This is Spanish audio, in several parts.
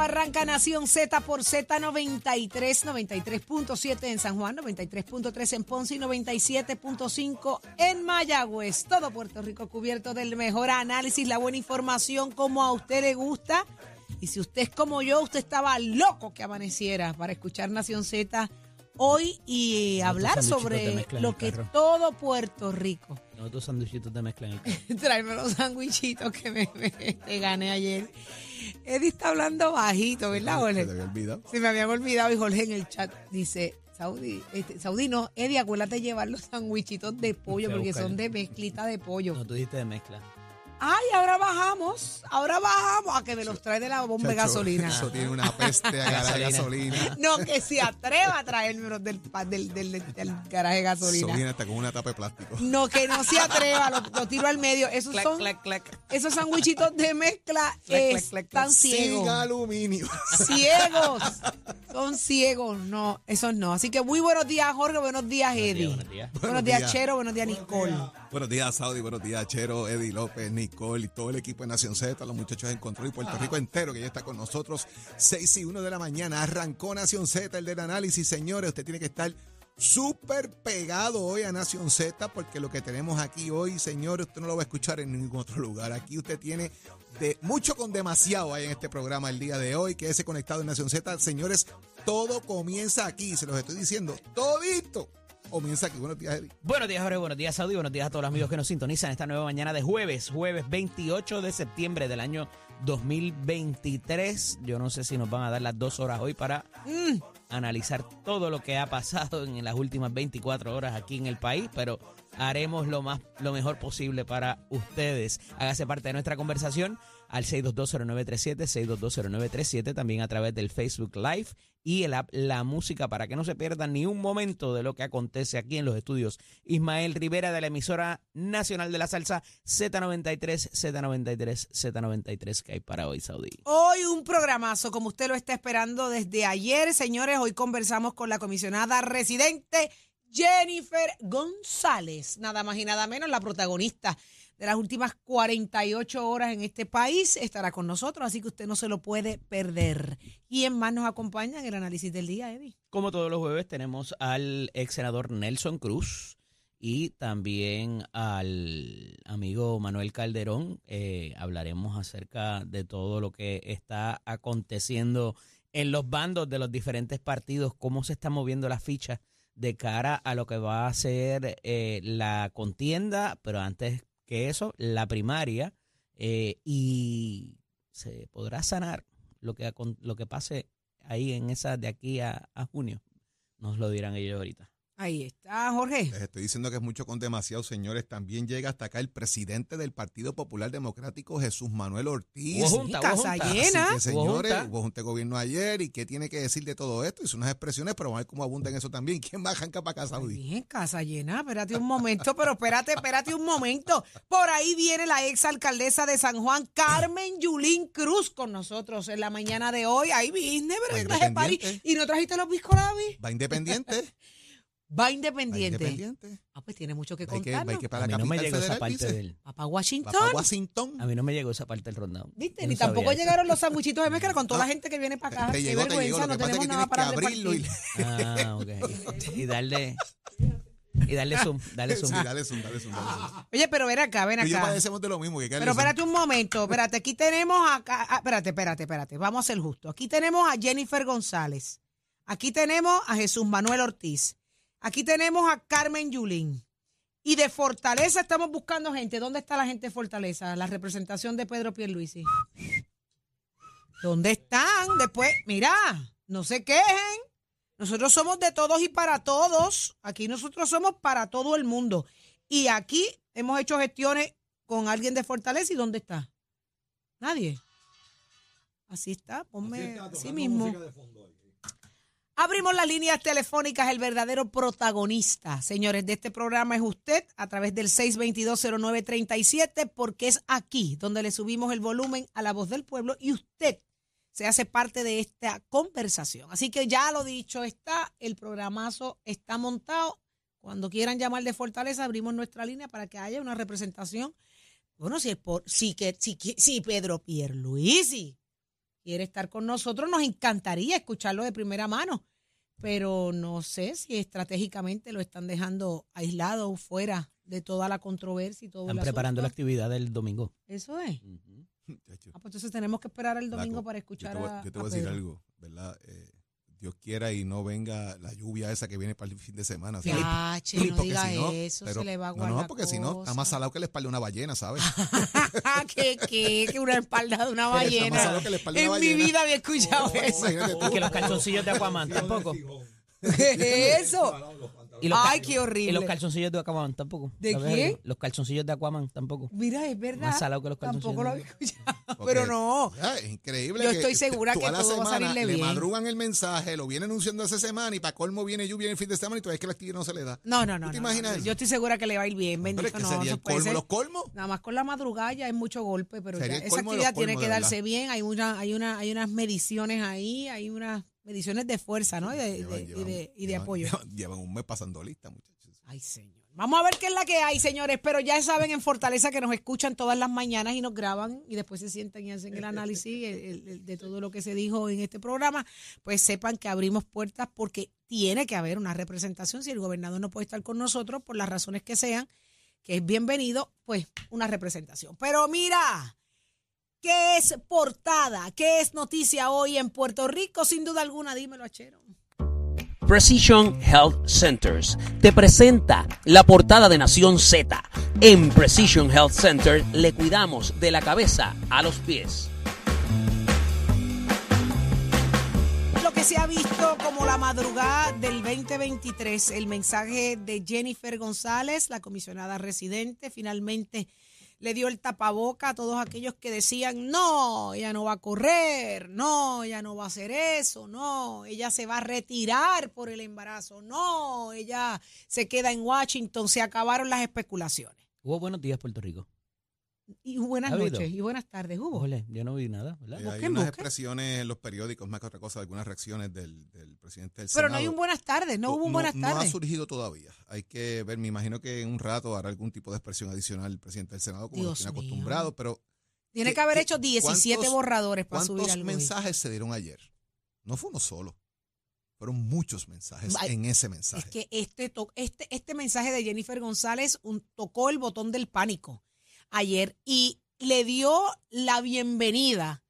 arranca Nación Z por Z93, 93.7 en San Juan, 93.3 en Ponce y 97.5 en Mayagüez. Todo Puerto Rico cubierto del mejor análisis, la buena información como a usted le gusta. Y si usted es como yo, usted estaba loco que amaneciera para escuchar Nación Z hoy y hablar sobre lo que todo Puerto Rico no, tus sanduichitos de mezcla en el carro. Tráeme los sandwichitos que me, me- te gané ayer. Eddie está hablando bajito, ¿verdad, Jorge? Se te había olvidado. Se me habían olvidado y Jorge en el chat dice, Saudi, este, Saudi no, Eddie, acuérdate de llevar los sandwichitos de pollo a porque buscar. son de mezclita de pollo. No, tú dijiste de mezcla. Ay, ahora bajamos, ahora bajamos a que me los trae de la bomba de Chacho, gasolina. Eso tiene una peste a ganar Gasolina. gasolina. No, que se atreva a traérmelos del, del, del, del- del garaje de Eso gasolina. viene hasta con una tapa de plástico. No, que no se atreva, lo, lo tiro al medio. Esos Clac, son clac, clac. esos sandwichitos de mezcla Clac, clac, clac, clac. están ciegos. Sin aluminio. Ciegos. Son ciegos. No, esos no. Así que muy buenos días, Jorge. Buenos días, Eddie. buenos días. Buenos Buenos días, días. Chero. Buenos días, Nicole. Buenos días, Saudi. Buenos días, Chero, Eddie López, Nicole y todo el equipo de Nación Z, los muchachos en control y Puerto Rico entero que ya está con nosotros. 6 y 1 de la mañana. Arrancó Nación Z, el del análisis. Señores, usted tiene que estar súper pegado hoy a Nación Z porque lo que tenemos aquí hoy, señores, usted no lo va a escuchar en ningún otro lugar. Aquí usted tiene de mucho con demasiado hay en este programa el día de hoy. Quédese conectado en Nación Z. Señores, todo comienza aquí. Se los estoy diciendo. Todito comienza aquí. Buenos días, Eddie. Buenos días, Jorge. Buenos días, Saudi. Buenos días a todos los amigos que nos sintonizan esta nueva mañana de jueves, jueves 28 de septiembre del año 2023. Yo no sé si nos van a dar las dos horas hoy para mm, analizar todo lo que ha pasado en las últimas 24 horas aquí en el país, pero haremos lo más lo mejor posible para ustedes. Hágase parte de nuestra conversación al 6220937, 6220937, también a través del Facebook Live y el app La Música para que no se pierdan ni un momento de lo que acontece aquí en los estudios. Ismael Rivera de la emisora nacional de la salsa Z93, Z93, Z93 que hay para hoy, Saudí. Hoy un programazo, como usted lo está esperando desde ayer, señores. Hoy conversamos con la comisionada residente Jennifer González, nada más y nada menos, la protagonista de las últimas 48 horas en este país. Estará con nosotros, así que usted no se lo puede perder. ¿Quién más nos acompaña en el análisis del día, Eddie? Como todos los jueves tenemos al ex senador Nelson Cruz y también al amigo Manuel Calderón. Eh, hablaremos acerca de todo lo que está aconteciendo en los bandos de los diferentes partidos, cómo se está moviendo la ficha de cara a lo que va a ser eh, la contienda, pero antes que eso, la primaria, eh, y se podrá sanar lo que, lo que pase ahí en esa de aquí a, a junio. Nos lo dirán ellos ahorita. Ahí está, Jorge. Les estoy diciendo que es mucho con demasiado, señores. También llega hasta acá el presidente del Partido Popular Democrático, Jesús Manuel Ortiz. Hubo junta, hubo casa junta. llena. Así que, señores, junta. hubo junta de gobierno ayer y qué tiene que decir de todo esto. Hizo unas expresiones, pero vamos a ver cómo abunda en eso también. ¿Quién va a arrancar para acá, Saudi? Bien, casa llena, espérate un momento, pero espérate, espérate un momento. Por ahí viene la ex alcaldesa de San Juan, Carmen Yulín Cruz, con nosotros en la mañana de hoy. Ahí vine, pero traje independiente. ¿Y no trajiste los biscolabi? ¿Va independiente? Va ¿Va independiente. Ah, pues tiene mucho que para A la mí no me llegó esa parte dice. del... Va para Va Washington. para Washington. A mí no me llegó esa parte del rundown. ¿Viste? Ni tampoco llegaron los sanguchitos de mezcla con toda la gente que viene para acá. Te Qué llegó, te llegó. vergüenza, Lo no que pasa es que tenemos nada tienes que para abrirlo y. Ah, ok. Y darle... Y darle zoom, darle zoom. Sí, dale zoom, dale zoom, dale zoom. Oye, pero ven acá, ven y yo acá. padecemos de lo mismo. Que Pero espérate un momento, espérate, aquí tenemos acá, ah, espérate, espérate, espérate, vamos a ser justos. Aquí tenemos a Jennifer González, aquí tenemos a Jesús Manuel Ortiz, aquí tenemos a Carmen Yulín. Y de Fortaleza estamos buscando gente. ¿Dónde está la gente de Fortaleza? La representación de Pedro Pierluisi. ¿Dónde están? Después, mira, no se quejen. Nosotros somos de todos y para todos. Aquí nosotros somos para todo el mundo. Y aquí hemos hecho gestiones con alguien de Fortaleza. ¿Y dónde está? Nadie. Así está, ponme así, mismo. Abrimos las líneas telefónicas. El verdadero protagonista, señores, de este programa es usted a través del 6220937, porque es aquí donde le subimos el volumen a la voz del pueblo y usted se hace parte de esta conversación. Así que ya lo dicho está, el programazo está montado. Cuando quieran llamar de Fortaleza, abrimos nuestra línea para que haya una representación. Bueno, si, es por, si, que- si Pedro Pierluisi quiere estar con nosotros, nos encantaría escucharlo de primera mano. Pero no sé si estratégicamente lo están dejando aislado, fuera de toda la controversia y todo Están el preparando la actividad del domingo. Eso es. Ah, pues entonces tenemos que esperar el domingo para yo escuchar te voy- a, Yo te a voy a decir Pedro. algo, ¿verdad? Eh, Dios quiera y no venga la lluvia esa que viene para el fin de semana. Ya, ¿sabes? che, no Porque diga si no, eso, pero- se le va a No, guardar no, porque si no, está más salado que la espalda de una ballena, ¿sabes? que, que, que una espalda de una Está más ballena. salado que la espalda de En una mi ballena. vida había escuchado eso. Imagínate tú. Y que los calzoncillos de Aquaman tampoco. ¿Qué es eso? Y los Ay, qué horrible. Y los calzoncillos de Aquaman tampoco. ¿De algo? Los calzoncillos de Aquaman tampoco. Mira, es verdad. Más salado que los Tampoco lo había calzoncillos. escuchado. Porque, Pero no. ya, es increíble. Yo que estoy segura que todo va a semana salirle Le bien. madrugan el mensaje, lo vienen anunciando esa semana y para colmo viene lluvia en el fin de semana y todavía es que la actividad no se le da. No, no, no. ¿Tú te no, imaginas no. eso? Yo estoy segura que le va a ir bien. Pero es Bendito que no. sería el colmo ser- los colmos. Nada más con la madrugada ya es mucho golpe, pero ya esa actividad tiene que darse bien. Hay una, hay una, hay unas mediciones ahí, hay unas mediciones de fuerza, ¿no? Y de, Llevan- de- y llevan- de- y de llevan- apoyo. Llevan, llevan un mes pasando lista, muchachos. Ay, señor. Vamos a ver qué es la que hay, señores. Pero ya saben en Fortaleza que nos escuchan todas las mañanas y nos graban y después se sientan y hacen el análisis el- el- el- de todo lo que se dijo en este programa. Pues sepan que abrimos puertas porque tiene que haber una representación. Si el gobernador no puede estar con nosotros, por las razones que sean, que es bienvenido, pues una representación. Pero mira, ¿qué es portada? ¿Qué es noticia hoy en Puerto Rico? Sin duda alguna, dímelo, Achero. Precision Health Centers te presenta la portada de Nación Z. En Precision Health Center le cuidamos de la cabeza a los pies. Lo que se ha visto como la madrugada del 2023, el mensaje de Jennifer González, la comisionada residente, finalmente le dio el tapaboca a todos aquellos que decían, no, ella no va a correr, no, ella no va a hacer eso, no, ella se va a retirar por el embarazo, no, ella se queda en Washington, se acabaron las especulaciones. Hubo buenos días, Puerto Rico. Y buenas noches y buenas tardes, hubo. Ole, yo no vi nada, ¿verdad? Eh, hay busquen, unas busquen. expresiones en los periódicos, más que otra cosa, algunas reacciones del, del presidente del Pero Senado. no hay un buenas tardes, no hubo un buenas No ha tardes. surgido todavía. Hay que ver, me imagino que en un rato hará algún tipo de expresión adicional el presidente del Senado, como Dios nos tiene mío. acostumbrado, pero Tiene ¿Qué- que haber hecho 17 cuántos- borradores para subir ¿cuántos algo. ahí. mensajes se dieron ayer? No fue uno solo. Fueron muchos mensajes Ay, en ese mensaje. Es que este, este, este mensaje de Jennifer González un- tocó el botón del pánico ayer y le dio la bienvenida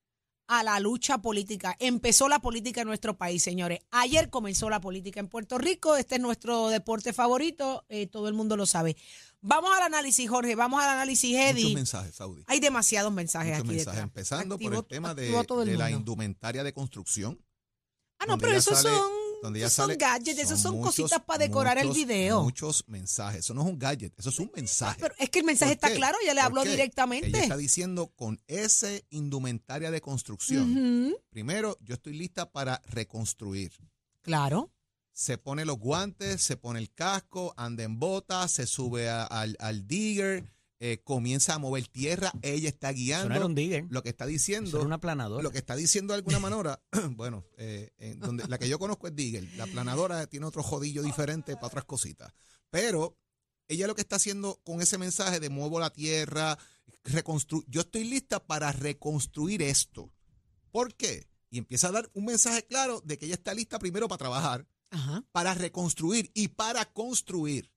a la lucha política. Empezó la política en nuestro país, señores. Ayer comenzó la política en Puerto Rico. Este es nuestro deporte favorito. eh, todo el mundo lo sabe. Vamos al análisis, Jorge. Vamos al análisis, Muchos Eddie. mensajes, Saudi. Hay demasiados mensajes Muchos aquí mensajes, detrás. empezando por el tema de, el de la indumentaria de construcción. Ah, no, pero esos son donde ya esos son sale- gadgets, esos son muchos, cositas para decorar el video. Muchos mensajes. Eso no es un gadget, eso es un mensaje. Pero es que el mensaje ¿Por está claro, ella le ¿Por habló directamente. Ella está diciendo con ese indumentaria de construcción. Primero, yo estoy lista para reconstruir. Claro. Se pone los guantes, se pone el casco, anda en botas, se sube a- al, al digger, eh, comienza a mover tierra, ella está guiando. Lo que está diciendo, era una planadora. lo que está diciendo de alguna manera, bueno, eh, en donde, la que yo conozco es digger. La planadora tiene otro jodillo diferente para otras cositas. Pero ella lo que está haciendo con ese mensaje de muevo la tierra, reconstru yo estoy lista para reconstruir esto. ¿Por qué? Y empieza a dar un mensaje claro de que ella está lista primero para trabajar, Ajá. para reconstruir y para construir.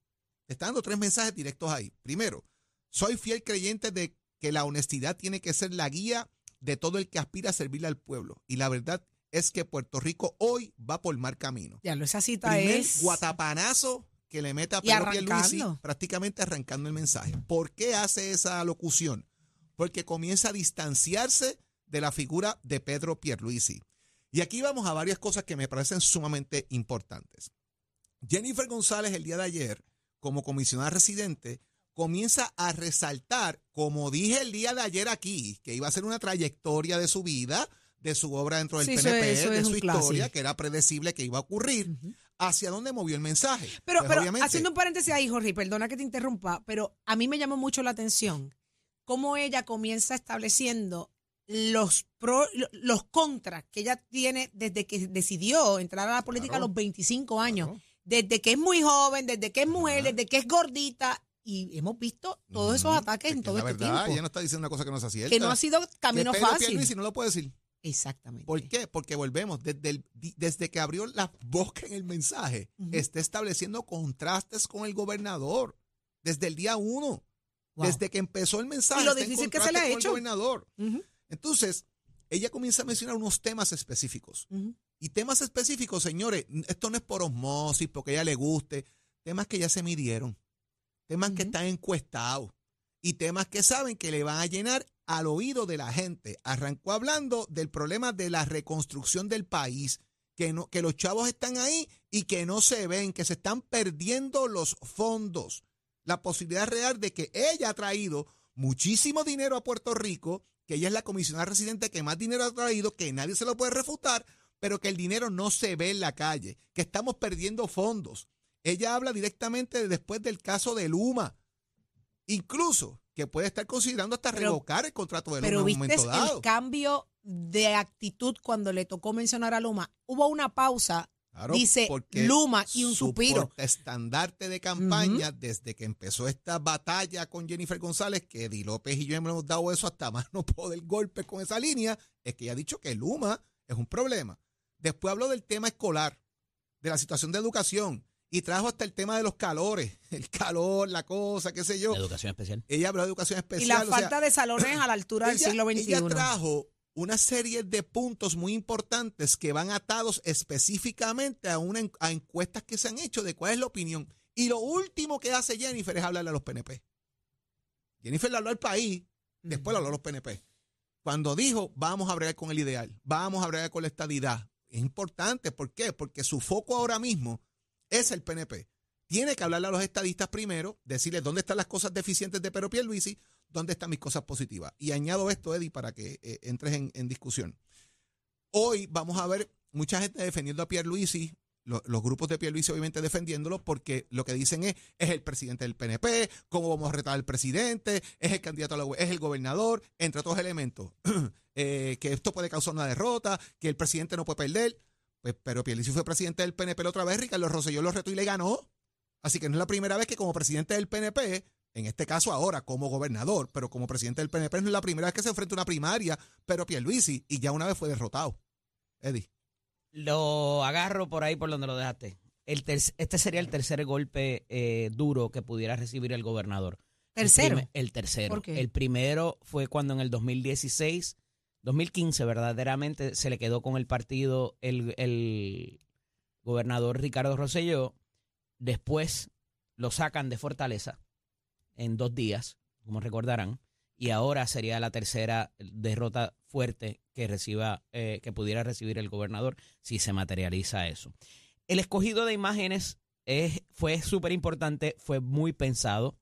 Está dando tres mensajes directos ahí. Primero, soy fiel creyente de que la honestidad tiene que ser la guía de todo el que aspira a servirle al pueblo. Y la verdad es que Puerto Rico hoy va por mal camino. Ya lo esa cita Primer es. guatapanazo que le mete a Pedro Pierluisi, prácticamente arrancando el mensaje. ¿Por qué hace esa locución? Porque comienza a distanciarse de la figura de Pedro Pierluisi. Y aquí vamos a varias cosas que me parecen sumamente importantes. Jennifer González el día de ayer, como comisionada residente, comienza a resaltar, como dije el día de ayer aquí, que iba a ser una trayectoria de su vida, de su obra dentro del Sí, eso PNP, es- eso de su historia, clásico. que era predecible que iba a ocurrir, hacia dónde movió el mensaje. Pero, Pues, pero haciendo un paréntesis ahí, Jorge, perdona que te interrumpa, pero a mí me llamó mucho la atención cómo ella comienza estableciendo los pro, los contras que ella tiene desde que decidió entrar a la política Claro. a los 25 años, Claro. desde que es muy joven, desde que es mujer, desde que es gordita, y hemos visto todos esos ataques Es en todo la este verdad, tiempo, ella no está diciendo una cosa que no se cierta. que no ha sido camino Que fácil. Pierluisi no lo puede decir. Exactamente. ¿Por qué? Porque volvemos, desde, el- desde que abrió la boca en el mensaje, está estableciendo contrastes con el gobernador. Desde el día uno. Wow. Desde que empezó el mensaje. Y lo está en difícil que se le ha hecho. El gobernador. Ujú, Entonces, ella comienza a mencionar unos temas específicos. Y temas específicos, señores, esto no es por osmosis, porque a ella le guste. Temas que ya se midieron. Temas que están encuestados. Y temas que saben que le van a llenar al oído de la gente. Arrancó hablando del problema de la reconstrucción del país. Que, no, que los chavos están ahí y que no se ven, que se están perdiendo los fondos. La posibilidad real de que ella ha traído muchísimo dinero a Puerto Rico, que ella es la comisionada residente que más dinero ha traído, que nadie se lo puede refutar, pero que el dinero no se ve en la calle, que estamos perdiendo fondos. Ella habla directamente después del caso de Luma, incluso que puede estar considerando hasta Pero- revocar el contrato de Luma Pero en un viste momento dado. el cambio de actitud cuando le tocó mencionar a Luma. Hubo una pausa, Claro, dice Luma y un su suspiro. estandarte de campaña desde que empezó esta batalla con Jennifer González, que Eddie López y yo hemos dado eso hasta más no poder golpe con esa línea, es que ella ha dicho que Luma es un problema. Después habló del tema escolar, de la situación de educación, y trajo hasta el tema de los calores, el calor, la cosa, qué sé yo. Educación especial. Ella habló de educación Y especial. la o sea, falta de salones a la altura del ella, siglo XXI. ella trajo una serie de puntos muy importantes que van atados específicamente a, una, a encuestas que se han hecho de cuál es la opinión. Y lo último que hace Jennifer es hablarle a los PNP. Jennifer le habló al país, después le habló a los PNP. Cuando dijo, vamos a bregar con el ideal, vamos a bregar con la estadidad. Es importante, ¿por qué? Porque su foco ahora mismo es el PNP. Tiene que hablarle a los estadistas primero, decirles dónde están las cosas deficientes de Pedro Pierluisi, dónde están mis cosas positivas. Y añado esto, Eddie, para que eh, entres en, discusión. Hoy vamos a ver mucha gente defendiendo a Pierluisi, lo- los grupos de Pierluisi obviamente defendiéndolo, porque lo que dicen es, es el presidente del PNP, cómo vamos a retar al presidente, es el candidato a la, es el gobernador, entre otros elementos. Eh, que esto puede causar una derrota, que el presidente no puede perder. Pues, pero Pierluisi fue presidente del PNP la otra vez, Ricardo Rosselló lo retó y le ganó. Así que no es la primera vez que como presidente del PNP, en este caso ahora como gobernador, pero como presidente del PNP no es la primera vez que se enfrenta a una primaria, pero Pierluisi, y ya una vez fue derrotado. Eddie. Lo agarro por ahí por donde lo dejaste. El este sería el tercer golpe eh, duro que pudiera recibir el gobernador. El Tercero. El, tercero. ¿Por qué? El primero fue cuando en el 2016, 2015 verdaderamente se le quedó con el partido el, el gobernador Ricardo Rosselló. Después lo sacan de Fortaleza en dos días, como recordarán. Y ahora sería la tercera derrota fuerte que reciba, eh, que pudiera recibir el gobernador si se materializa eso. El escogido de imágenes es- fue súper importante, fue muy pensado.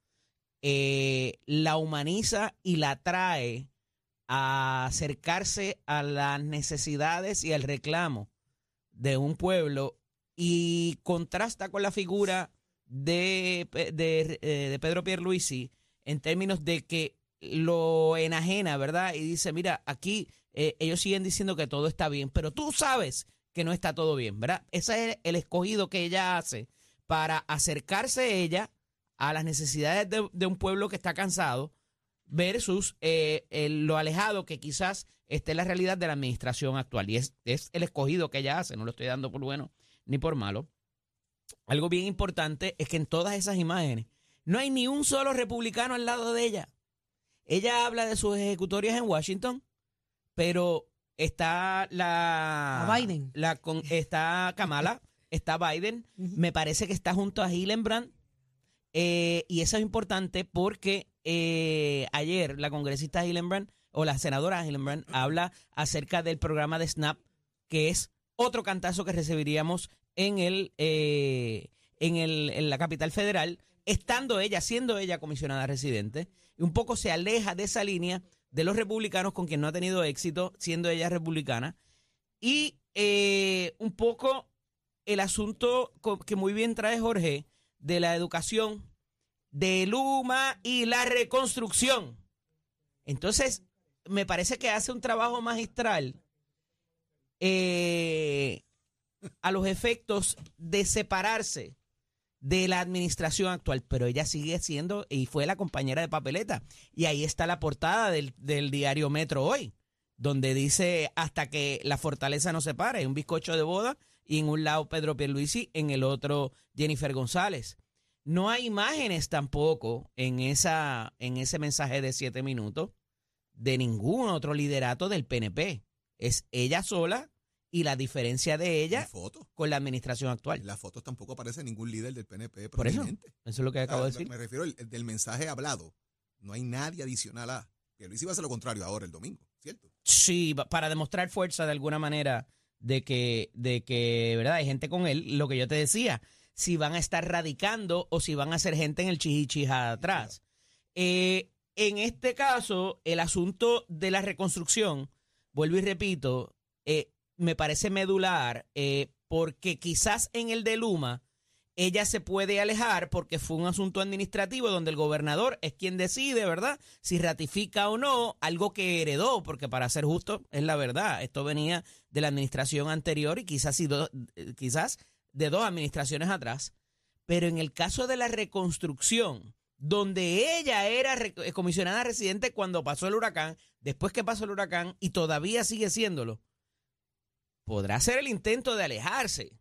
Eh, la humaniza y la trae a acercarse a las necesidades y al reclamo de un pueblo y contrasta con la figura de, de, eh, de Pedro Pierluisi en términos de que lo enajena, ¿verdad? Y dice, mira, aquí eh, ellos siguen diciendo que todo está bien, pero tú sabes que no está todo bien, ¿verdad? Ese es el escogido que ella hace para acercarse ella a las necesidades de, de un pueblo que está cansado versus eh, el- lo alejado que quizás esté la realidad de la administración actual. Y es, es el escogido que ella hace, no lo estoy dando por bueno ni por malo. Algo bien importante es que en todas esas imágenes no hay ni un solo republicano al lado de ella. Ella habla de sus ejecutorias en Washington, pero está la... A Biden. La con, está Kamala, está Biden, me parece que está junto a Hillenbrand. eh, y eso es importante porque eh, ayer la congresista Hillenbrand o la senadora Hillenbrand habla acerca del programa de SNAP, que es otro cantazo que recibiríamos en el eh, en el en la capital federal, estando ella, siendo ella comisionada residente, y un poco se aleja de esa línea de los republicanos con quien no ha tenido éxito, siendo ella republicana, y eh, un poco el asunto que muy bien trae Jorge de la educación, de Luma y la reconstrucción. Entonces, me parece que hace un trabajo magistral eh, a los efectos de separarse de la administración actual, pero ella sigue siendo y fue la compañera de papeleta. Y ahí está la portada del, del diario Metro hoy, donde dice hasta que la fortaleza no se pare, un bizcocho de boda y en un lado Pedro Pierluisi, en el otro Jennifer González. No hay imágenes tampoco en, esa, en ese mensaje de siete minutos de ningún otro liderato del PNP. Es ella sola y la diferencia de ella con la administración En actual. las fotos tampoco aparece ningún líder del PNP Por eso, eso es lo que acabo de decir. Me refiero al el del mensaje hablado. No hay nadie adicional a. Que Luis iba a hacer lo contrario ahora el domingo, ¿cierto? Sí, pa- para demostrar fuerza de alguna manera de que, de que, ¿verdad? Hay gente con él, lo que yo te decía, si van a estar radicando o si van a ser gente en el chihichija atrás. Eh, en este caso, el asunto de la reconstrucción, vuelvo y repito, eh, me parece medular eh, porque quizás en el de Luma ella se puede alejar porque fue un asunto administrativo donde el gobernador es quien decide, ¿verdad? Si ratifica o no algo que heredó, porque para ser justo es la verdad, esto venía de la administración anterior y quizás, quizás de dos administraciones atrás. Pero en el caso de la reconstrucción, donde ella era eh, comisionada residente cuando pasó el huracán, después que pasó el huracán y todavía sigue siéndolo, podrá ser el intento de alejarse,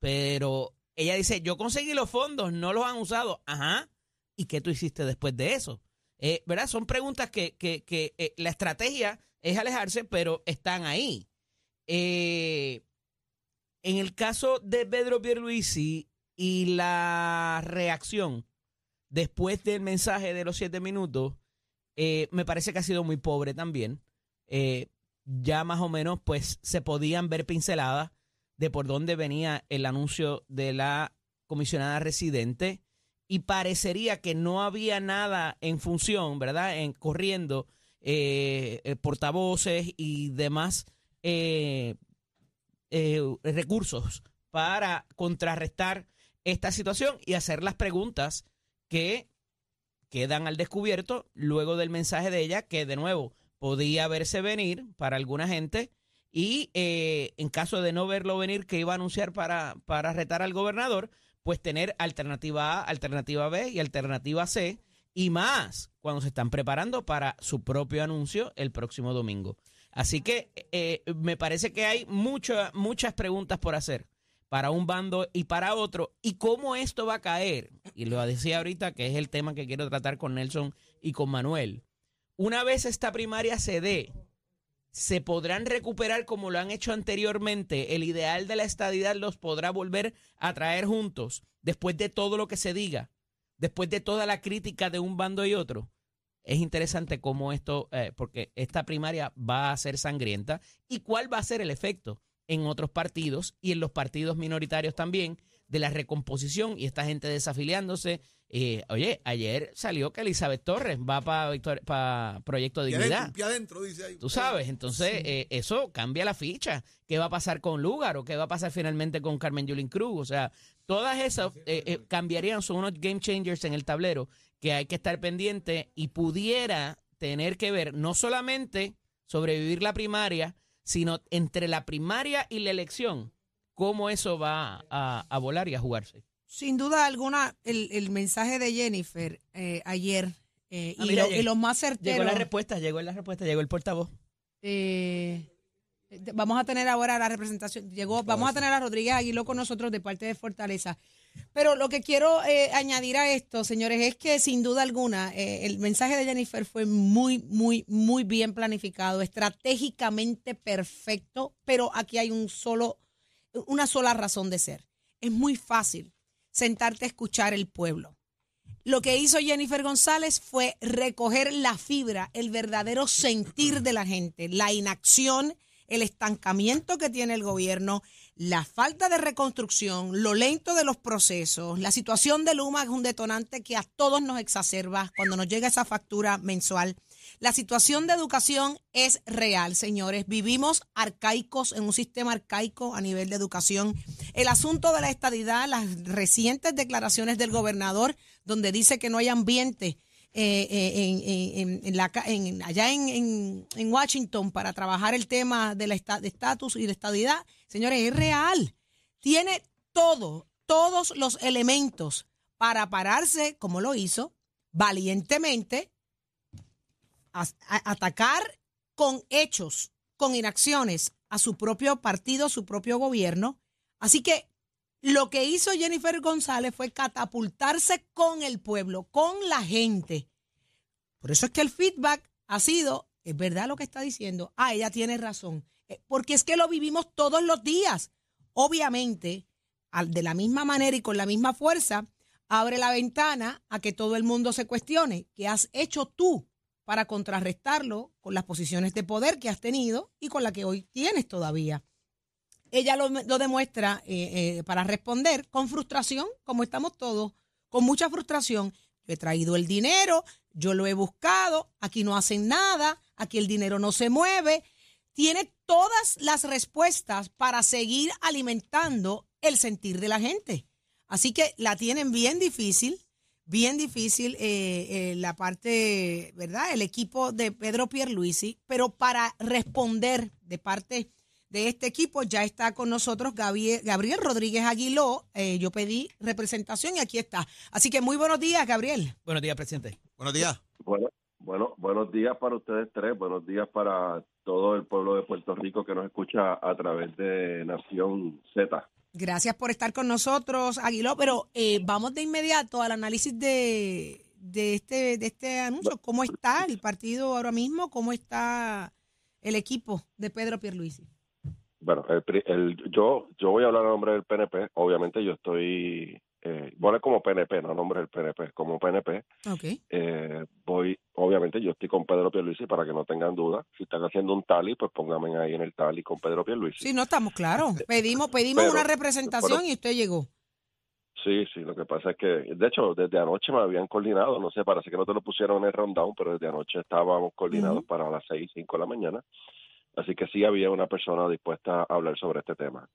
pero ella dice, yo conseguí los fondos, no los han usado. Ajá. ¿Y qué tú hiciste después de eso? Eh, ¿Verdad? Son preguntas que, que- que, eh, la estrategia es alejarse, pero están ahí. Eh, en el caso de Pedro Pierluisi y la reacción después del mensaje de los siete minutos, eh, me parece que ha sido muy pobre también. Eh, ya más o menos, pues, se podían ver pinceladas de por dónde venía el anuncio de la comisionada residente y parecería que no había nada en función, ¿verdad? En corriendo eh, portavoces y demás eh, recursos para contrarrestar esta situación y hacer las preguntas que quedan al descubierto luego del mensaje de ella, que de nuevo podía verse venir para alguna gente y eh, en caso de no verlo venir, que iba a anunciar para, para retar al gobernador, pues tener alternativa A, alternativa B y alternativa C y más cuando se están preparando para su propio anuncio el próximo domingo. Así que eh, me parece que hay mucha- muchas preguntas por hacer para un bando y para otro. ¿Y cómo esto va a caer? Y lo decía ahorita, que es el tema que quiero tratar con Nelson y con Manuel. Una vez esta primaria se dé, se podrán recuperar como lo han hecho anteriormente. El ideal de la estadidad los podrá volver a traer juntos después de todo lo que se diga, después de toda la crítica de un bando y otro. Es interesante cómo esto, eh, porque esta primaria va a ser sangrienta y cuál va a ser el efecto en otros partidos y en los partidos minoritarios también de la recomposición y esta gente desafiliándose. Eh, oye, ayer salió que Elizabeth Torres va para Proyecto Pie Dignidad. adentro, adentro, dice ahí. Tú sabes, entonces eh, eso cambia la ficha. ¿Qué va a pasar con Lugar o qué va a pasar finalmente con Carmen Yulín Cruz? O sea, todas esas eh, cambiarían, son unos game changers en el tablero que hay que estar pendiente y pudiera tener que ver no solamente sobrevivir la primaria, sino entre la primaria y la elección, cómo eso va a, a volar y a jugarse. Sin duda alguna, el, el mensaje de Jennifer eh, ayer eh, Ah, y, mira, lo, llegó- y más Llegó certero. la respuesta, llegó la respuesta, llegó el portavoz. eh, vamos a tener ahora la representación. Llegó, vamos a tener a Rodríguez Aguiló con nosotros de parte de Fortaleza. Pero lo que quiero eh, añadir a esto, señores, es que sin duda alguna eh, el mensaje de Jennifer fue muy, muy, muy bien planificado, estratégicamente perfecto, pero aquí hay un solo, una sola razón de ser. Es muy fácil sentarte a escuchar el pueblo. Lo que hizo Jennifer González fue recoger la fibra, el verdadero sentir de la gente, la inacción, el estancamiento que tiene el gobierno, la falta de reconstrucción, lo lento de los procesos, la situación de Luma es un detonante que a todos nos exacerba cuando nos llega esa factura mensual. La situación de educación es real, señores. Vivimos arcaicos en un sistema arcaico a nivel de educación. El asunto de la estadidad, las recientes declaraciones del gobernador, donde dice que no hay ambiente eh, eh, en, la allá en, Washington para trabajar el tema de la estatus y de estadidad, señores, es real. Tiene todo, todos los elementos para pararse, como lo hizo, valientemente, a- a- atacar con hechos, con inacciones a su propio partido, su propio gobierno. Así que lo que hizo Jennifer González fue catapultarse con el pueblo, con la gente. Por eso es que el feedback ha sido, es verdad lo que está diciendo, ah, ella tiene razón, Eh, porque es que lo vivimos todos los días. Obviamente, de la misma manera y con la misma fuerza, abre la ventana a que todo el mundo se cuestione qué has hecho tú para contrarrestarlo con las posiciones de poder que has tenido y con la que hoy tienes todavía ella lo, demuestra eh, eh, para responder con frustración, como estamos todos, con mucha frustración. Yo he traído el dinero, yo lo he buscado, aquí no hacen nada, aquí el dinero no se mueve. Tiene todas las respuestas para seguir alimentando el sentir de la gente. Así que la tienen bien difícil, bien difícil eh, eh, la parte, ¿verdad? El equipo de Pedro Pierluisi, pero para responder de parte de este equipo ya está con nosotros Gabriel, Gabriel Rodríguez Aguiló. Eh, yo pedí representación y aquí está. Así que muy buenos días, Gabriel. Buenos días, presidente. Buenos días. Bueno, bueno, buenos días para ustedes tres, buenos días para todo el pueblo de Puerto Rico que nos escucha a través de Nación Z. Gracias por estar con nosotros, Aguiló. Pero eh, vamos de inmediato al análisis de, de, este, de este anuncio. ¿Cómo está el partido ahora mismo? ¿Cómo está el equipo de Pedro Pierluisi? Bueno, el, el- yo yo voy a hablar a nombre del PNP, obviamente yo estoy, eh, bueno, como PNP, no a nombre del PNP, como PNP, Ok. eh, voy, obviamente yo estoy con Pedro Pierluisi para que no tengan duda, si están haciendo un tally, pues pónganme ahí en el tally con Pedro Pierluisi. Sí, no estamos claros. Pedimos, pedimos Pero- una representación pero- y usted llegó. Sí, sí, lo que pasa es que, de hecho, desde anoche me habían coordinado, no sé, parece que no te lo pusieron en el rundown, pero desde anoche estábamos coordinados para las seis, cinco de la mañana, así que sí había una persona dispuesta a hablar sobre este tema.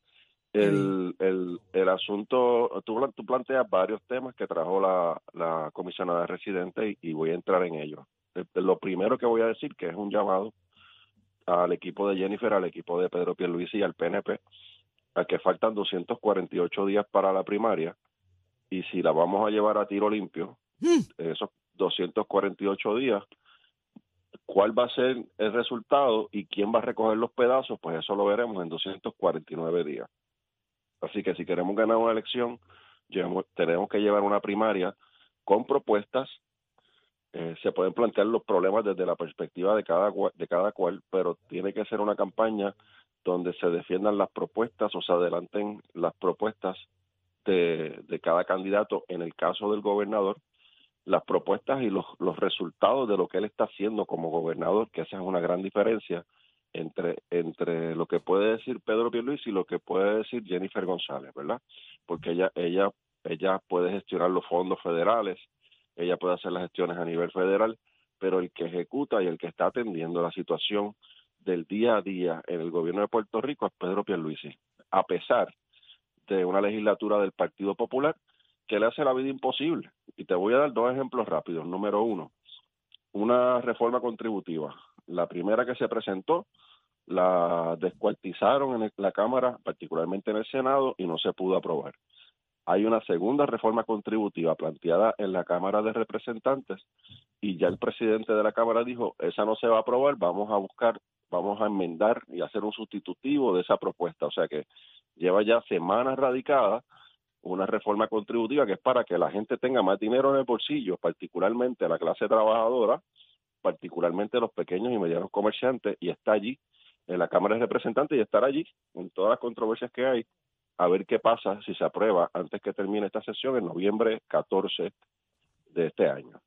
El, el, el asunto, tú, plan- tú planteas varios temas que trajo la, la comisionada residente y, y voy a entrar en ellos. Eh, Lo primero que voy a decir que es un llamado al equipo de Jennifer, al equipo de Pedro Pierluisi y al PNP, a que faltan 248 días para la primaria y si la vamos a llevar a tiro limpio, Mm. esos 248 días, ¿cuál va a ser el resultado y quién va a recoger los pedazos? Pues eso lo veremos en 249 días. Así que si queremos ganar una elección, tenemos que llevar una primaria con propuestas. Eh, se pueden plantear los problemas desde la perspectiva de cada, de cada cual, pero tiene que ser una campaña donde se defiendan las propuestas o se adelanten las propuestas de, de cada candidato, en el caso del gobernador, las propuestas y los, los resultados de lo que él está haciendo como gobernador, que esa es una gran diferencia, entre, entre lo que puede decir Pedro Pierluisi y lo que puede decir Jennifer González, ¿verdad? Porque ella, ella, ella puede gestionar los fondos federales, ella puede hacer las gestiones a nivel federal, pero el que ejecuta y el que está atendiendo la situación del día a día en el gobierno de Puerto Rico es Pedro Pierluisi, a pesar de una legislatura del Partido Popular que le hace la vida imposible. Y te voy a dar dos ejemplos rápidos. Número uno, una reforma contributiva. La primera que se presentó la descuartizaron en la Cámara, particularmente en el Senado, y no se pudo aprobar. Hay una segunda reforma contributiva planteada en la Cámara de Representantes y ya el presidente de la Cámara dijo, esa no se va a aprobar, vamos a buscar, vamos a enmendar y hacer un sustitutivo de esa propuesta. O sea que lleva ya semanas radicada una reforma contributiva que es para que la gente tenga más dinero en el bolsillo, particularmente la clase trabajadora, particularmente los pequeños y medianos comerciantes, y está allí en la Cámara de Representantes y estar allí en todas las controversias que hay, a ver qué pasa si se aprueba antes que termine esta sesión en noviembre 14 de este año.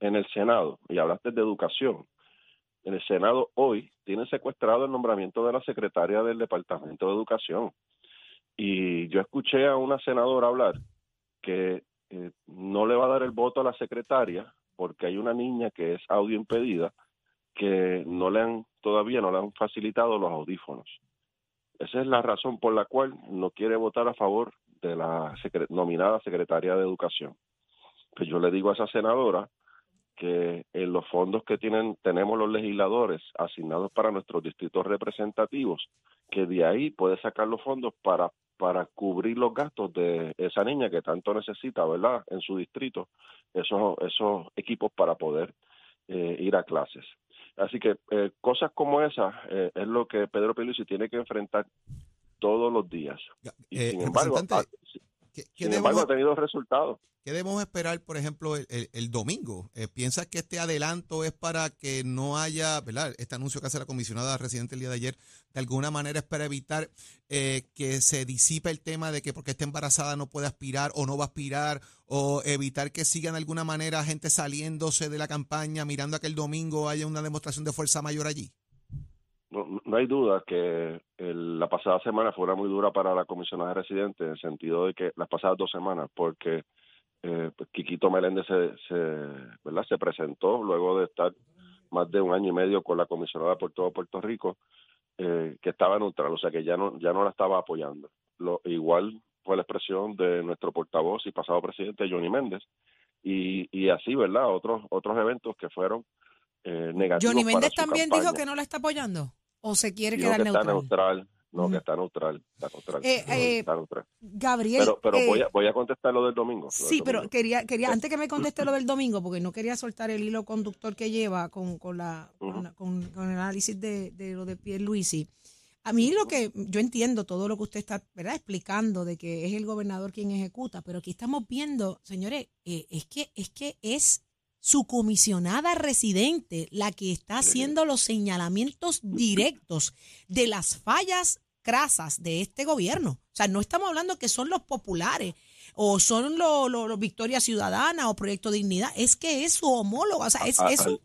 En el Senado, y hablaste de educación, en el Senado hoy tienen secuestrado el nombramiento de la secretaria del Departamento de Educación. Y yo escuché a una senadora hablar que eh, no le va a dar el voto a la secretaria porque hay una niña que es audio impedida que no le han todavía no le han facilitado los audífonos. Esa es la razón por la cual no quiere votar a favor de la secre- nominada secretaria de Educación. Pues yo le digo a esa senadora que en los fondos que tienen tenemos los legisladores asignados para nuestros distritos representativos, que de ahí puede sacar los fondos para para cubrir los gastos de esa niña que tanto necesita, ¿verdad? En su distrito, esos esos equipos para poder eh, ir a clases. Así que eh, cosas como esas eh, es lo que Pedro Pierluisi tiene que enfrentar todos los días. Y Eh, sin embargo, ¿qué, qué sin debemos, embargo ha tenido resultados. qué debemos esperar, por ejemplo, el, el- el domingo? Eh, ¿Piensas que este adelanto es para que no haya, ¿verdad? Este anuncio que hace la comisionada residente el día de ayer, de alguna manera es para evitar eh, que se disipe el tema de que porque esté embarazada no puede aspirar o no va a aspirar, o evitar que sigan de alguna manera gente saliéndose de la campaña, mirando a que el domingo haya una demostración de fuerza mayor allí. No, no hay duda que el- la pasada semana fue una muy dura para la comisionada residente en el sentido de que las pasadas dos semanas, porque eh, pues, Quiquito Meléndez se, se, ¿verdad? se presentó luego de estar más de un año y medio con la comisionada por todo Puerto Rico, eh, que estaba neutral, o sea que ya no, ya no la estaba apoyando. Lo, igual fue la expresión de nuestro portavoz y pasado presidente Johnny Méndez, y, y así, ¿verdad? Otros, otros eventos que fueron eh, negativos. Johnny para Méndez su también dijo que no la está apoyando. ¿O se quiere quedar que está neutral? neutral. No, que está neutral. Está neutral. Eh, eh, está neutral. Gabriel. Pero, pero eh, voy, a, voy a contestar lo del domingo. lo del Sí, pero quería, quería, antes que me conteste lo del domingo, porque no quería soltar el hilo conductor que lleva con, con la, con, Ujú. la- con- con el análisis de, de lo de Pierluisi. A mí lo que, yo entiendo todo lo que usted está, ¿verdad? Explicando de que es el gobernador quien ejecuta, pero aquí estamos viendo, señores, eh, es que, es que es su comisionada residente la que está haciendo los señalamientos directos de las fallas crasas de este gobierno. O sea, no estamos hablando que son los populares o son los los Victoria Ciudadana o Proyecto Dignidad, es que es su homóloga, o sea, es, A- es, su,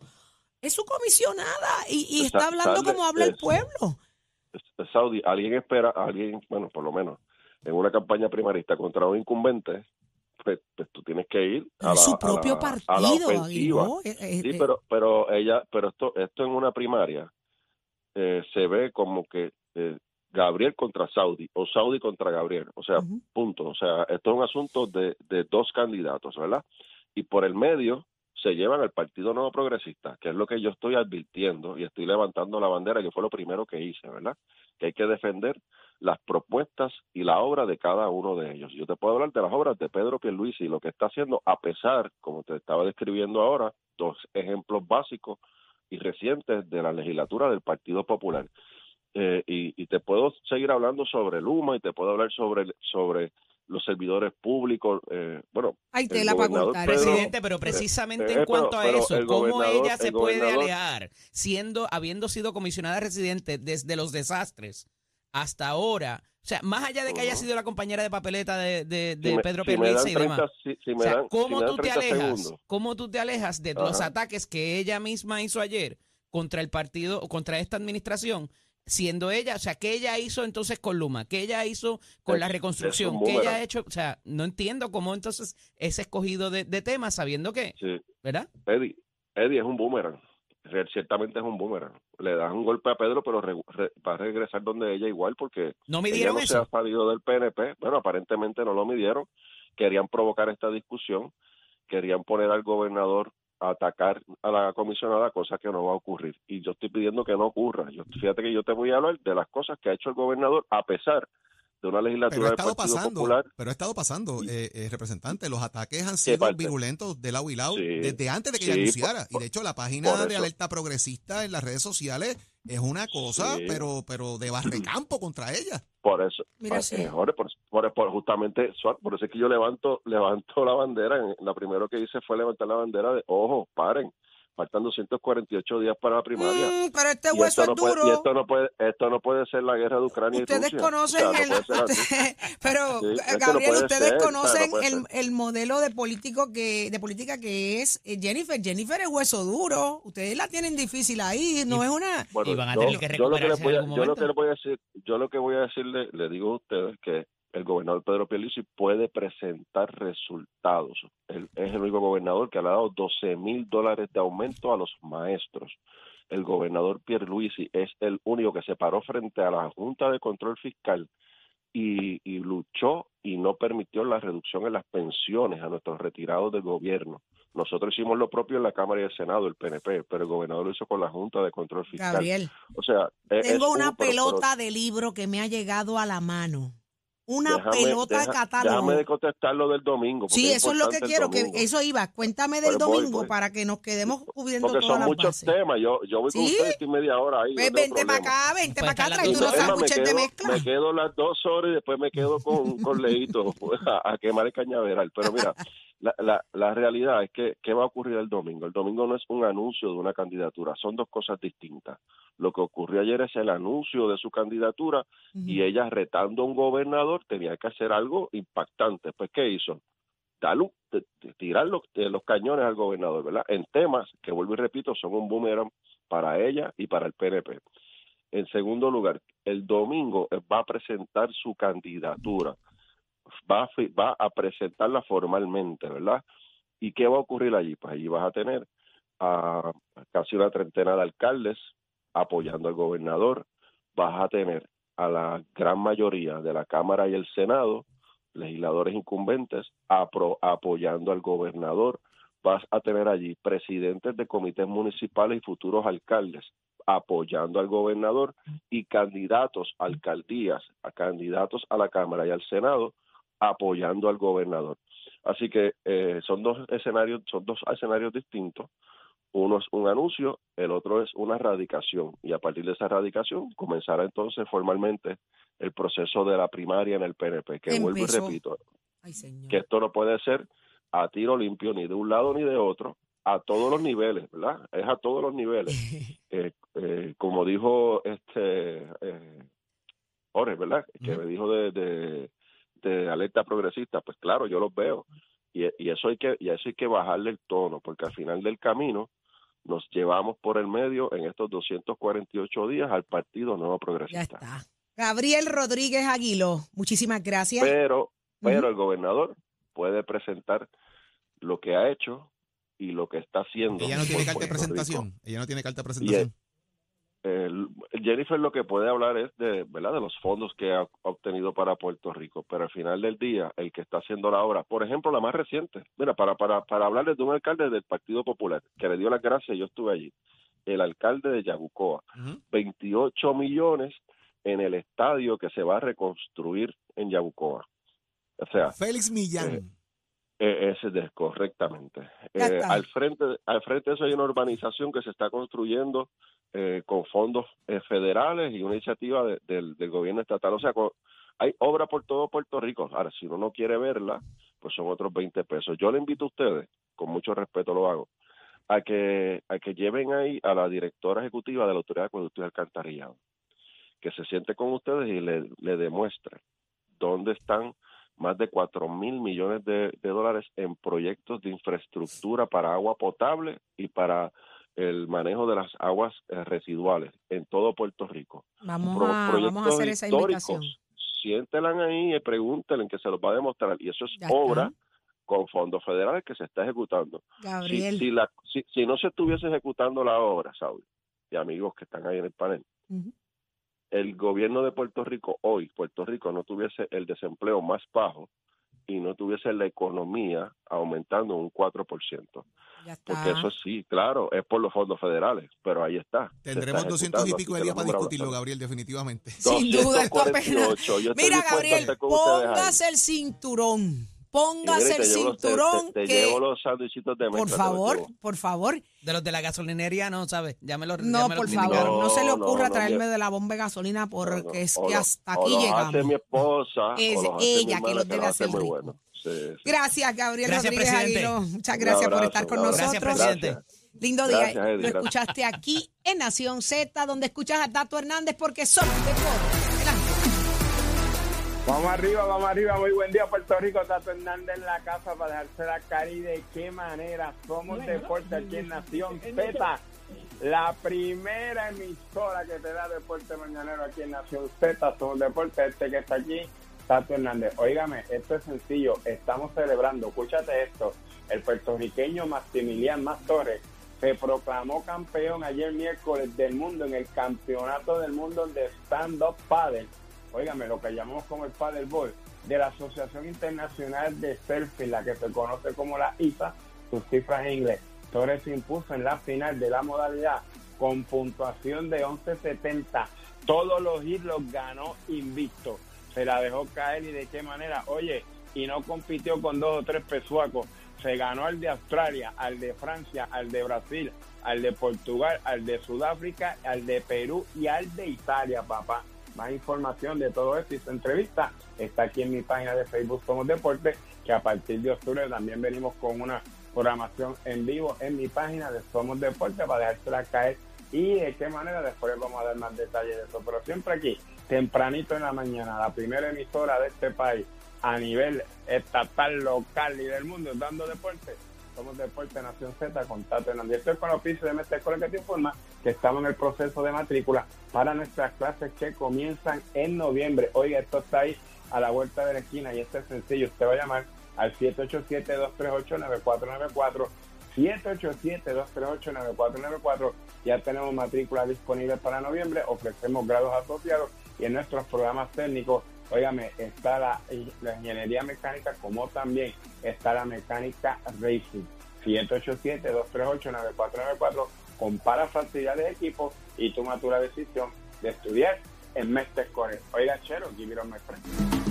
es su comisionada y, y está hablando como habla el pueblo. Saudi, alguien espera, alguien, bueno, por lo menos, en una campaña primarista contra un incumbente, pues, pues tú tienes que ir a la, su a propio la- partido, a la ofensiva. Aguiló. Eh, eh, Sí, eh, pero, pero ella, pero esto, esto en una primaria eh, se ve como que eh, Gabriel contra Saudi o Saudi contra Gabriel, o sea, punto. O sea, esto es un asunto de, de dos candidatos, ¿verdad? Y por el medio se llevan al Partido Nuevo Progresista, que es lo que yo estoy advirtiendo y estoy levantando la bandera, que fue lo primero que hice, ¿verdad? Que hay que defender las propuestas y la obra de cada uno de ellos. Yo te puedo hablar de las obras de Pedro Pierluisi y lo que está haciendo, a pesar, como te estaba describiendo ahora, dos ejemplos básicos y recientes de la legislatura del Partido Popular. Eh, y, y te puedo seguir hablando sobre Luma y te puedo hablar sobre, sobre los servidores públicos. Eh, bueno, Hay el tela para cortar. Pedro- Presidente, pero precisamente eh, en pero- cuanto a eso, el ¿cómo ella se el puede alejar siendo, habiendo sido comisionada residente desde los desastres hasta ahora? O sea, más allá de que haya sido la compañera de papeleta de, de, de si me- Pedro si Pierluisi y demás. 30 si- O me sea, dan- si ¿cómo me dan tú te 30 alejas? segundos. ¿Cómo tú te alejas de los ataques que ella misma hizo ayer contra el partido o contra esta administración, siendo ella, o sea, ¿qué ella hizo entonces con Luma? ¿Qué ella hizo con Es- la reconstrucción? ¿Qué ella ha hecho? O sea, no entiendo cómo entonces es escogido de, de tema sabiendo que, Sí. ¿verdad? Eddie, Eddie es un boomerang. Ciertamente es un boomerang. Le das un golpe a Pedro, pero re- re- va a regresar donde ella igual porque No ella midieron no se ha salido del PNP. Bueno, aparentemente no lo midieron. Querían provocar esta discusión. Querían poner al gobernador a atacar a la comisionada, cosa que no va a ocurrir. Y yo estoy pidiendo que no ocurra. Yo, fíjate que yo te voy a hablar de las cosas que ha hecho el gobernador a pesar de una Pero legislatura ha del estado Partido pasando, Popular. pero ha estado pasando, eh, eh, representante. Los ataques han ¿Qué sido parte? virulentos de lado y lado Sí, desde antes de que sí, ella por- anunciara. y de hecho, la página de alerta progresista en las redes sociales es una cosa, Sí. pero pero de barrecampo contra ella. Por eso, Mira, pa- sí. eh, por, por- por justamente, por eso es que yo levanto, levanto la bandera. La primero que hice fue levantar la bandera de, ojo, paren, faltan 248 días para la primaria. Mm, pero este y hueso esto es no puede, duro. y esto no puede, esto no puede ser la guerra de Ucrania y Ustedes Rusia. conocen O sea, no el, usted- pero Sí, no Gabriel, ustedes ser, conocen no el, el modelo de político que de política que es eh, Jennifer. Jennifer es hueso duro. Ustedes la tienen difícil ahí, no Y- es una. Bueno, Y van a yo- tener que yo lo que recuperarse en algún yo lo que les voy a decir, yo lo que voy a decirle, le digo a ustedes que el gobernador Pedro Pierluisi puede presentar resultados. Él es el único gobernador que le ha dado 12 mil dólares de aumento a los maestros. El gobernador Pierluisi es el único que se paró frente a la Junta de Control Fiscal y, y luchó y no permitió la reducción en las pensiones a nuestros retirados del gobierno. Nosotros hicimos lo propio en la Cámara y el Senado, el PNP, pero el gobernador lo hizo con la Junta de Control Fiscal. Gabriel, O sea, es- es tengo una uno, pero- pero pelota de libro que me ha llegado a la mano. Una déjame- pelota de deja- catálogo. Déjame de contestar lo del domingo. Sí, eso es lo que quiero, que eso iba. Cuéntame del Pues domingo voy. para que nos quedemos cubriendo Porque todas son las muchos bases. temas. Yo, yo voy con ¿Sí? ustedes, estoy media hora ahí. Pues vente para acá, vente Pues para acá, trae tú sándwiches de mezcla. me quedo las dos horas y después me quedo con, con Leito a, a quemar el cañaveral. Pero mira, la, la, la realidad es que ¿qué va a ocurrir el domingo? El domingo no es un anuncio de una candidatura, son dos cosas distintas. Lo que ocurrió ayer es el anuncio de su candidatura y ella retando a un gobernador tenía que hacer algo impactante. Pues, ¿qué hizo? Darle tirar los, los cañones al gobernador, ¿verdad? En temas que, vuelvo y repito, son un boomerang para ella y para el PNP. En segundo lugar, el domingo va a presentar su candidatura, va a, va a presentarla formalmente, ¿verdad? ¿Y qué va a ocurrir allí? Pues allí vas a tener a casi una treintena de alcaldes apoyando al gobernador, vas a tener a la gran mayoría de la Cámara y el Senado, legisladores incumbentes, apro- apoyando al gobernador, vas a tener allí presidentes de comités municipales y futuros alcaldes apoyando al gobernador y candidatos a alcaldías, a candidatos a la Cámara y al Senado apoyando al gobernador. Así que eh, son dos escenarios, son dos escenarios distintos. Uno es un anuncio, el otro es una radicación y a partir de esa radicación comenzará entonces formalmente el proceso de la primaria en el PNP, que vuelvo y repito, Ay, señor. que esto no puede ser a tiro limpio ni de un lado ni de otro, a todos los niveles, ¿verdad? Es a todos los niveles. Eh, eh, como dijo este eh, Jorge, ¿verdad? Que me dijo de, de, de alerta progresista, pues claro, yo los veo. Y, y eso hay que y a eso hay que bajarle el tono, porque al final del camino nos llevamos por el medio en estos 248 días al Partido Nuevo Ya Progresista. está. Gabriel Rodríguez Aguiló, muchísimas gracias. Pero, pero el gobernador puede presentar lo que ha hecho y lo que está haciendo. Ella no tiene carta de presentación. Ella no tiene carta de presentación. El- Jennifer lo que puede hablar es de, ¿verdad? de los fondos que ha obtenido para Puerto Rico, pero al final del día, el que está haciendo la obra, por ejemplo, la más reciente, mira, para, para, para hablarles de un alcalde del Partido Popular, que le dio las gracias, yo estuve allí, el alcalde de Yabucoa, Ujú. 28 millones en el estadio que se va a reconstruir en Yabucoa. O sea, Félix Millán. Eh, es correctamente. Eh, al frente, al frente de eso hay una urbanización que se está construyendo eh, con fondos eh, federales y una iniciativa de- del, del gobierno estatal. O sea, hay obra por todo Puerto Rico. Ahora, si uno no quiere verla, pues son otros 20 pesos. Yo le invito a ustedes, con mucho respeto lo hago, a que, a que lleven ahí a la directora ejecutiva de la Autoridad de Acueducto y Alcantarillado, que se siente con ustedes y le, le demuestre dónde están más de 4 mil millones de, de dólares en proyectos de infraestructura para agua potable y para el manejo de las aguas eh, residuales en todo Puerto Rico. Vamos Pro- a, vamos a hacer esa invitación. siéntelan ahí y pregúntenle que se los va a demostrar. Y eso es Ya está. obra con fondos federales que se está ejecutando. Si, Gabriel. si, la, si, si no se estuviese ejecutando la obra, Saudi, y amigos que están ahí en el panel. El gobierno de Puerto Rico hoy, Puerto Rico no tuviese el desempleo más bajo y no tuviese la economía aumentando un 4%. Ya está. Porque eso sí, claro, es por los fondos federales, pero ahí está. Tendremos está 200 y pico de que días para discutirlo. Gabriel, definitivamente. Sin duda, esto apenas. 248, yo estoy Mira, Gabriel, póngase el cinturón. Póngase Mire, el los- te- cinturón te, te que, llevo los sándwichitos de por te los favor, por favor, De los de la gasolinería, no, ¿sabes? Ya me lo ya no, me por favor, no, se le ocurra no, traerme no, de la bomba de gasolina porque es que hasta o aquí los llegamos. hace mi esposa, Es los ella que los debe hace hacer muy bueno. Sí, sí. Gracias, Gabriel Gracias, Rodríguez. Aguiló. Muchas gracias por estar con nosotros. Gracias, presidente. Lindo día. Gracias, Eddie, Lo gracias. escuchaste aquí en Nación Z, donde escuchas a Tato Hernández porque son deportes. Vamos arriba, vamos arriba. Muy buen día, Puerto Rico. Tato Hernández en la casa para dejarse la cari de qué manera somos deporte aquí en Nación Z. La primera emisora que te da deporte mañanero aquí en Nación Z. Somos deporte. Este que está aquí, Tato Hernández. Óigame, esto es sencillo. Estamos celebrando, escúchate esto. El puertorriqueño Maximilian Más Torres se proclamó campeón ayer miércoles del mundo en el campeonato del mundo de stand-up paddle óigame, lo que llamamos como el paddleball, de la Asociación Internacional de Surfing, la que se conoce como la ISA, sus cifras en inglés. Torres se impuso en la final de la modalidad con puntuación de 11.70. Todos los hits los ganó invicto. Se la dejó caer y de qué manera. Oye, y no compitió con dos o tres pesuacos. Se ganó al de Australia, al de Francia, al de Brasil, al de Portugal, al de Sudáfrica, al de Perú y al de Italia, papá. Más información de todo esto y su entrevista está aquí en mi página de Facebook Somos Deportes, que a partir de octubre también venimos con una programación en vivo en mi página de Somos Deportes para dejársela caer y de qué manera después vamos a dar más detalles de eso. Pero siempre aquí, tempranito en la mañana, la primera emisora de este país a nivel estatal, local y del mundo dando deporte. Somos Deporte Nación Z con Tato Hernández. Estoy con los pisos de Mestre Escuela que te informa que estamos en el proceso de matrícula para nuestras clases que comienzan en noviembre. Oiga, esto está ahí a la vuelta de la esquina y esto es sencillo. Usted va a llamar al 787-238-9494. 787-238-9494. Ya tenemos matrícula disponible para noviembre. Ofrecemos grados asociados y en nuestros programas técnicos, óigame, está la, ingeniería mecánica como también está la mecánica racing. 787-238-9494. Compara facilidad de equipo y toma tu la decisión de estudiar en Mestre Core. Oiga, Chero, give it on my friend.